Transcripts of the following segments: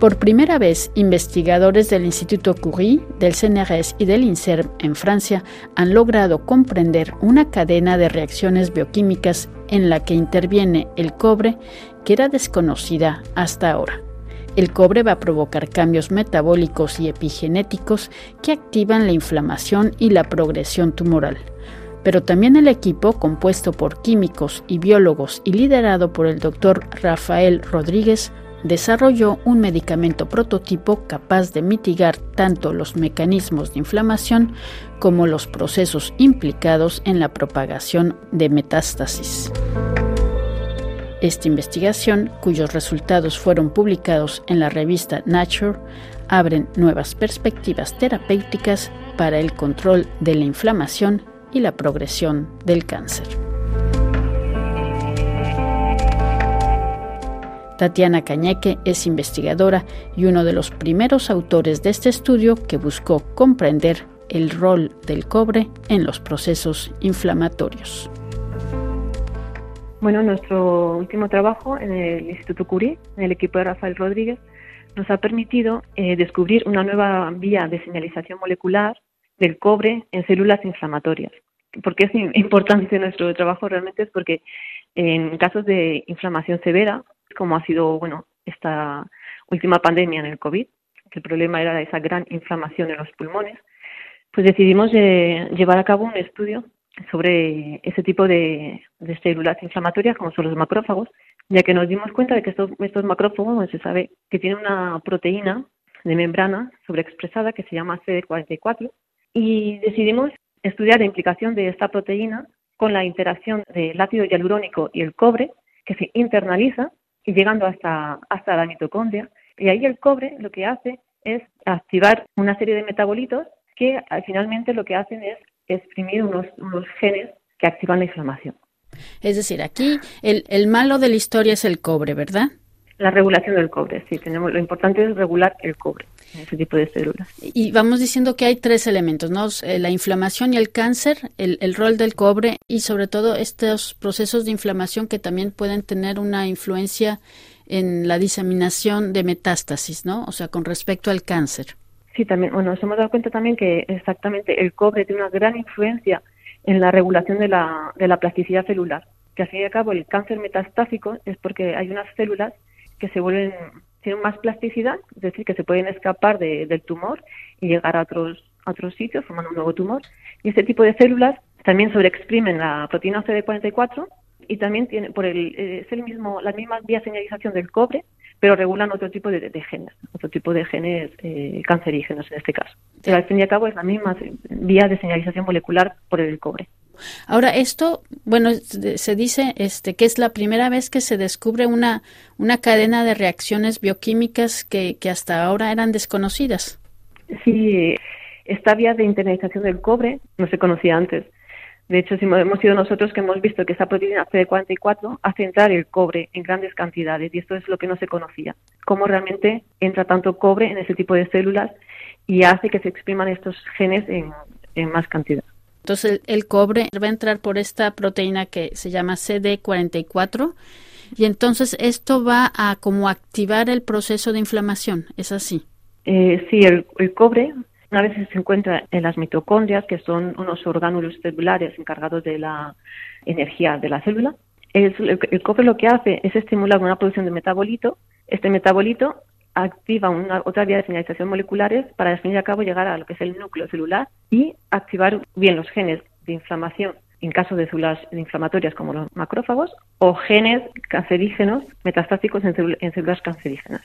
Por primera vez, investigadores del Instituto Curie, del CNRS y del INSERM en Francia han logrado comprender una cadena de reacciones bioquímicas en la que interviene el cobre que era desconocida hasta ahora. El cobre va a provocar cambios metabólicos y epigenéticos que activan la inflamación y la progresión tumoral. Pero también el equipo, compuesto por químicos y biólogos y liderado por el doctor Rafael Rodríguez, desarrolló un medicamento prototipo capaz de mitigar tanto los mecanismos de inflamación como los procesos implicados en la propagación de metástasis. Esta investigación, cuyos resultados fueron publicados en la revista Nature, abren nuevas perspectivas terapéuticas para el control de la inflamación y la progresión del cáncer. Tatiana Cañeque es investigadora y uno de los primeros autores de este estudio que buscó comprender el rol del cobre en los procesos inflamatorios. Bueno, nuestro último trabajo en el Instituto Curie, en el equipo de Rafael Rodríguez, nos ha permitido eh, descubrir una nueva vía de señalización molecular del cobre en células inflamatorias. ¿Por qué es importante nuestro trabajo? Realmente es porque en casos de inflamación severa como ha sido, bueno, esta última pandemia en el COVID, que el problema era esa gran inflamación en los pulmones, pues decidimos eh, llevar a cabo un estudio sobre ese tipo de, células inflamatorias, como son los macrófagos, ya que nos dimos cuenta de que estos, estos macrófagos se sabe que tienen una proteína de membrana sobreexpresada que se llama CD44 y decidimos estudiar la implicación de esta proteína con la interacción del ácido hialurónico y el cobre que se internaliza y llegando hasta, hasta la mitocondria. Y ahí el cobre lo que hace es activar una serie de metabolitos que finalmente lo que hacen es exprimir unos, unos genes que activan la inflamación. Es decir, aquí el, el malo de la historia es el cobre, ¿verdad? La regulación del cobre, sí, tenemos, lo importante es regular el cobre ese tipo de células. Y vamos diciendo que hay tres elementos, ¿no? Eh, la inflamación y el cáncer, el, el, rol del cobre y sobre todo estos procesos de inflamación que también pueden tener una influencia en la diseminación de metástasis, ¿no? O sea, con respecto al cáncer. Sí, también, bueno, nos hemos dado cuenta también que exactamente el cobre tiene una gran influencia en la regulación de la, de la plasticidad celular, que al fin y al cabo el cáncer metastásico es porque hay unas células que se vuelven, tienen más plasticidad, es decir, que se pueden escapar del tumor y llegar a otros, otros sitios formando un nuevo tumor. Y este tipo de células también sobreexprimen la proteína CD44 y también tiene, por el, eh, es el mismo, la misma vía de señalización del cobre, pero regulan otro tipo de, genes, otro tipo de genes eh, cancerígenos en este caso. Pero al fin y al cabo es la misma vía de señalización molecular por el cobre. Ahora esto, bueno, se dice este que es la primera vez que se descubre una una cadena de reacciones bioquímicas que, hasta ahora eran desconocidas. Sí, esta vía de internalización del cobre no se conocía antes. De hecho, hemos sido nosotros que hemos visto que esa proteína CD44 hace entrar el cobre en grandes cantidades y esto es lo que no se conocía. Cómo realmente entra tanto cobre en ese tipo de células y hace que se expriman estos genes en, en más cantidad. Entonces el, cobre va a entrar por esta proteína que se llama CD44 y entonces esto va a como activar el proceso de inflamación, ¿es así? Eh, sí, el, cobre a veces se encuentra en las mitocondrias, que son unos orgánulos celulares encargados de la energía de la célula. el, el, cobre lo que hace es estimular una producción de metabolito. Este metabolito activa una otra vía de señalización moleculares para al fin y al cabo llegar a lo que es el núcleo celular y activar bien los genes de inflamación en caso de células inflamatorias como los macrófagos o genes cancerígenos metastáticos en, células cancerígenas.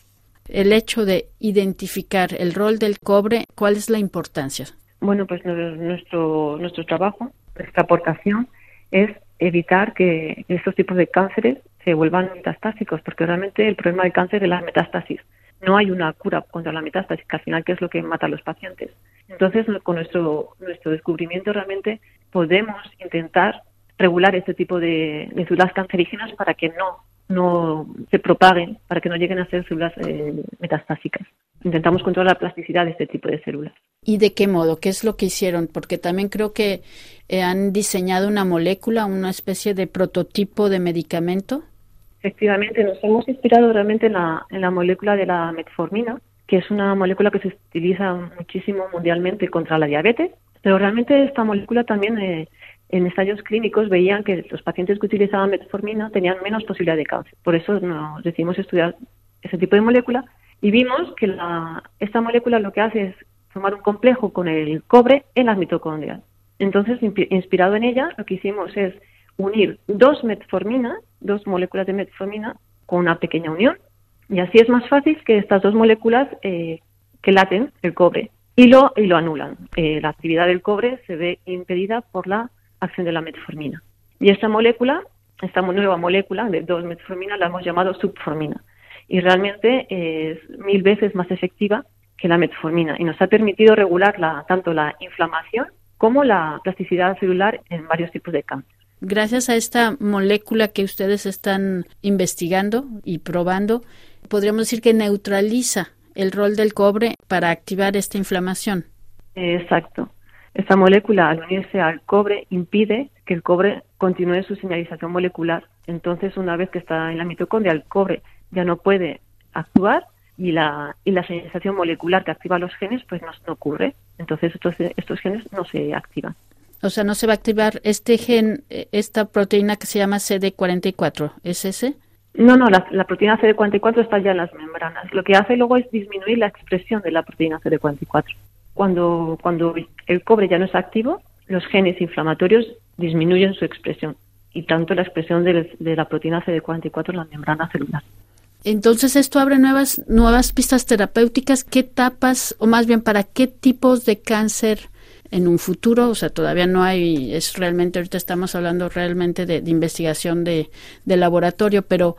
El hecho de identificar el rol del cobre, ¿cuál es la importancia? Bueno, pues nuestro, nuestro trabajo, nuestra aportación es evitar que estos tipos de cánceres se vuelvan metastásicos, porque realmente el problema del cáncer es la metástasis no hay una cura contra la metástasis, que al final que es lo que mata a los pacientes. Entonces, con nuestro, nuestro descubrimiento realmente podemos intentar regular este tipo de, células cancerígenas para que no, se propaguen, para que no lleguen a ser células eh, metastásicas. Intentamos controlar la plasticidad de este tipo de células. ¿Y de qué modo? ¿Qué es lo que hicieron? Porque también creo que eh, han diseñado una molécula, una especie de prototipo de medicamento. Efectivamente, nos hemos inspirado realmente en la, en la molécula de la metformina, que es una molécula que se utiliza muchísimo mundialmente contra la diabetes, pero realmente esta molécula también eh, en ensayos clínicos veían que los pacientes que utilizaban metformina tenían menos posibilidad de cáncer. Por eso nos decidimos estudiar ese tipo de molécula y vimos que la, esta molécula lo que hace es formar un complejo con el cobre en las mitocondrias. Entonces, inspirado en ella, lo que hicimos es unir dos metforminas, dos moléculas de metformina, con una pequeña unión, y así es más fácil que estas dos moléculas eh, que laten el cobre y lo, y lo anulan. Eh, la actividad del cobre se ve impedida por la acción de la metformina. Y esta molécula, esta nueva molécula de dos metformina, la hemos llamado subformina. Y realmente es mil veces más efectiva que la metformina y nos ha permitido regular la, tanto la inflamación como la plasticidad celular en varios tipos de cáncer. Gracias a esta molécula que ustedes están investigando y probando, podríamos decir que neutraliza el rol del cobre para activar esta inflamación. Exacto. Esta molécula, al unirse al cobre, impide que el cobre continúe su señalización molecular. Entonces, una vez que está en la mitocondria, el cobre ya no puede actuar y la, y la señalización molecular que activa los genes, pues no, ocurre. Entonces, estos, estos genes no se activan. O sea, no se va a activar este gen, eh, esta proteína que se llama CD44, ¿es ese? No, no, la, proteína CD44 está ya en las membranas. Lo que hace luego es disminuir la expresión de la proteína CD44. Cuando, cuando el cobre ya no es activo, los genes inflamatorios disminuyen su expresión y tanto la expresión de, la proteína CD44 en la membrana celular. Entonces esto abre nuevas nuevas pistas terapéuticas. ¿Qué etapas o más bien para qué tipos de cáncer en un futuro? O sea, todavía no hay, es realmente ahorita estamos hablando realmente de, investigación de, de, laboratorio, pero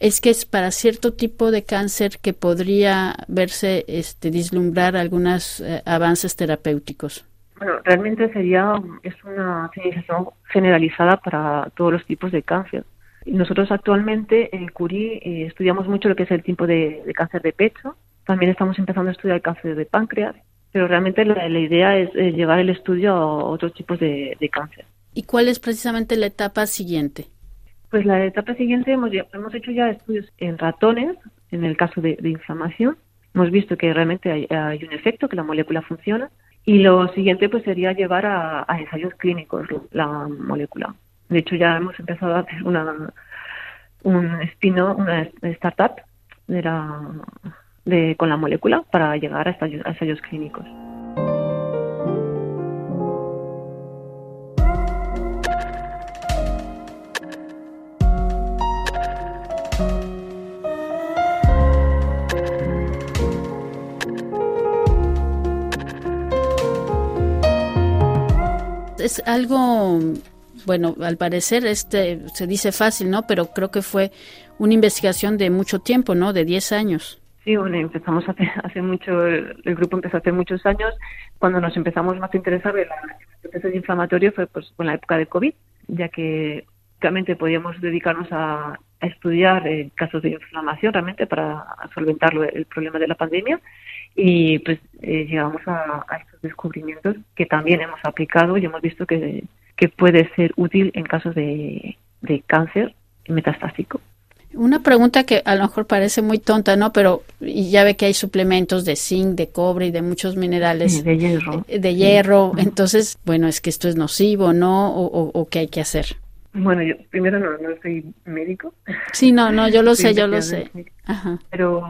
es que es para cierto tipo de cáncer que podría verse, este, dislumbrar algunos eh, avances terapéuticos. Bueno, realmente sería, es una civilización generalizada para todos los tipos de cáncer. Nosotros actualmente en Curie eh, estudiamos mucho lo que es el tipo de, cáncer de pecho. También estamos empezando a estudiar el cáncer de páncreas. Pero realmente la, idea es eh, llevar el estudio a otros tipos de, cáncer. ¿Y cuál es precisamente la etapa siguiente? Pues la etapa siguiente hemos, hemos hecho ya estudios en ratones, en el caso de, inflamación. Hemos visto que realmente hay, un efecto, que la molécula funciona. Y lo siguiente pues sería llevar a, ensayos clínicos la molécula. De hecho ya hemos empezado a hacer una un espino, una startup de la, de, con la molécula para llegar a ensayos clínicos. es algo, bueno, al parecer este se dice fácil, ¿no? Pero creo que fue una investigación de mucho tiempo, ¿no? De 10 años. Empezamos hace, hace mucho, el, grupo empezó hace muchos años. Cuando nos empezamos más a interesar en el proceso inflamatorio fue pues con la época de COVID, ya que realmente podíamos dedicarnos a, estudiar eh, casos de inflamación realmente para solventar el problema de la pandemia y pues eh, llegamos a, estos descubrimientos que también hemos aplicado y hemos visto que, puede ser útil en casos de cáncer metastásico. Una pregunta que a lo mejor parece muy tonta, ¿no? Pero ya ve que hay suplementos de zinc, de cobre y de muchos minerales. De hierro. Eh, de hierro. Entonces, bueno, es que esto es nocivo, ¿no? O, o, qué hay que hacer. Bueno, yo primero no, no soy médico. Sí, no, no, yo lo sé, yo lo sé. Ajá. Pero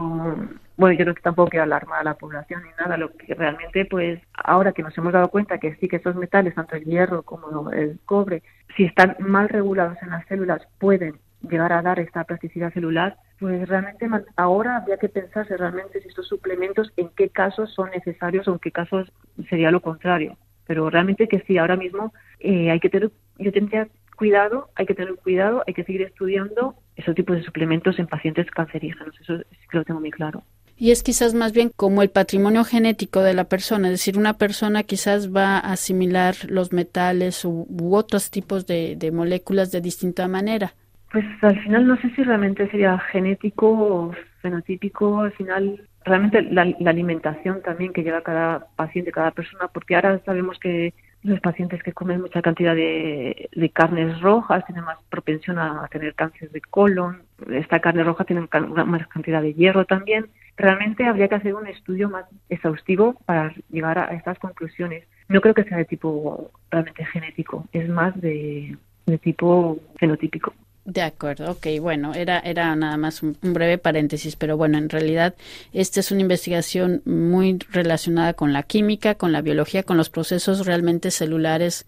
bueno, yo creo que tampoco que alarmar a la población ni nada, lo que realmente, pues, ahora que nos hemos dado cuenta que sí que esos metales, tanto el hierro como el cobre, si están mal regulados en las células, pueden llegar a dar esta plasticidad celular, pues realmente ahora habría que pensarse realmente si estos suplementos en qué casos son necesarios o en qué casos sería lo contrario. Pero realmente que sí, ahora mismo eh, hay que tener, yo tendría cuidado, hay que tener cuidado, hay que seguir estudiando esos tipos de suplementos en pacientes cancerígenos, eso sí que lo tengo muy claro. Y es quizás más bien como el patrimonio genético de la persona, es decir, una persona quizás va a asimilar los metales u, otros tipos de, moléculas de distinta manera. Pues al final no sé si realmente sería genético o fenotípico, al final realmente la, alimentación también que lleva cada paciente, cada persona, porque ahora sabemos que los pacientes que comen mucha cantidad de, de carnes rojas tienen más propensión a tener cáncer de colon, esta carne roja tiene una más cantidad de hierro también. Realmente habría que hacer un estudio más exhaustivo para llegar a estas conclusiones. No creo que sea de tipo realmente genético, es más de, de tipo fenotípico. De acuerdo, ok, bueno, era, era nada más un, breve paréntesis, pero bueno, en realidad esta es una investigación muy relacionada con la química, con la biología, con los procesos realmente celulares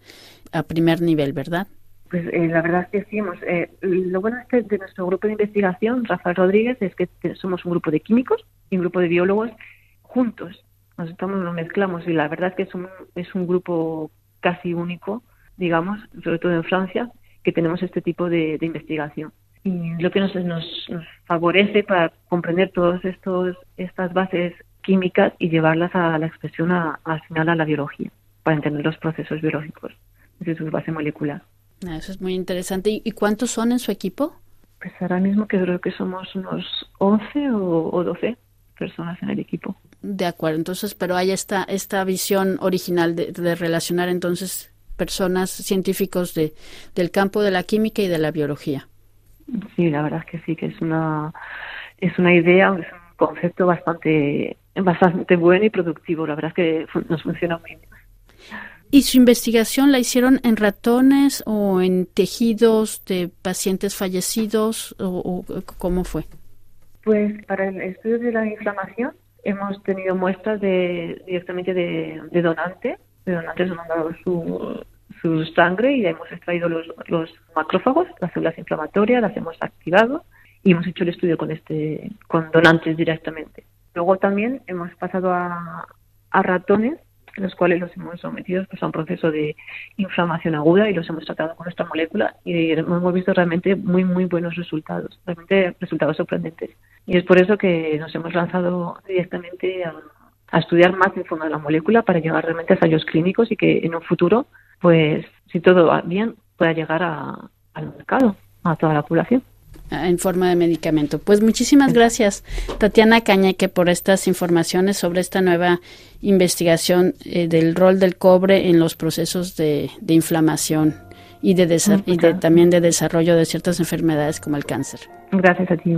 a primer nivel, ¿verdad? Pues eh, la verdad es que sí. Eh, lo bueno de, de nuestro grupo de investigación, Rafael Rodríguez, es que somos un grupo de químicos y un grupo de biólogos juntos. Nos estamos, nos mezclamos y la verdad es que es un, es un grupo casi único, digamos, sobre todo en Francia, que tenemos este tipo de, investigación. Y lo que nos, nos, favorece para comprender todas estas bases químicas y llevarlas a la expresión al final a la biología, para entender los procesos biológicos desde su base molecular. Ah, eso es muy interesante. ¿Y cuántos son en su equipo? Pues ahora mismo que creo que somos unos 11 o, 12 personas en el equipo. De acuerdo, entonces, pero hay esta, esta visión original de, de relacionar entonces personas, científicos de, del campo de la química y de la biología. Sí, la verdad es que sí, que es una, es una idea, es un concepto bastante, bastante bueno y productivo. La verdad es que nos funciona muy bien. ¿Y su investigación la hicieron en ratones o en tejidos de pacientes fallecidos o, cómo fue? Pues para el estudio de la inflamación hemos tenido muestras de, directamente de, de donantes de donantes han dado su, su sangre y hemos extraído los, los macrófagos, las células inflamatorias, las hemos activado y hemos hecho el estudio con este con donantes directamente. Luego también hemos pasado a, ratones, los cuales los hemos sometido pues, a un proceso de inflamación aguda y los hemos tratado con esta molécula y hemos visto realmente muy, muy buenos resultados, realmente resultados sorprendentes. Y es por eso que nos hemos lanzado directamente a, a estudiar más en fondo de la molécula para llegar realmente a ensayos clínicos y que en un futuro, pues si todo va bien, pueda llegar al mercado, a toda la población ah, en forma de medicamento. Pues muchísimas gracias, Tatiana Cañeque, por estas informaciones sobre esta nueva investigación eh, del rol del cobre en los procesos de, inflamación y, de, y de, también de desarrollo de ciertas enfermedades como el cáncer. Gracias a ti,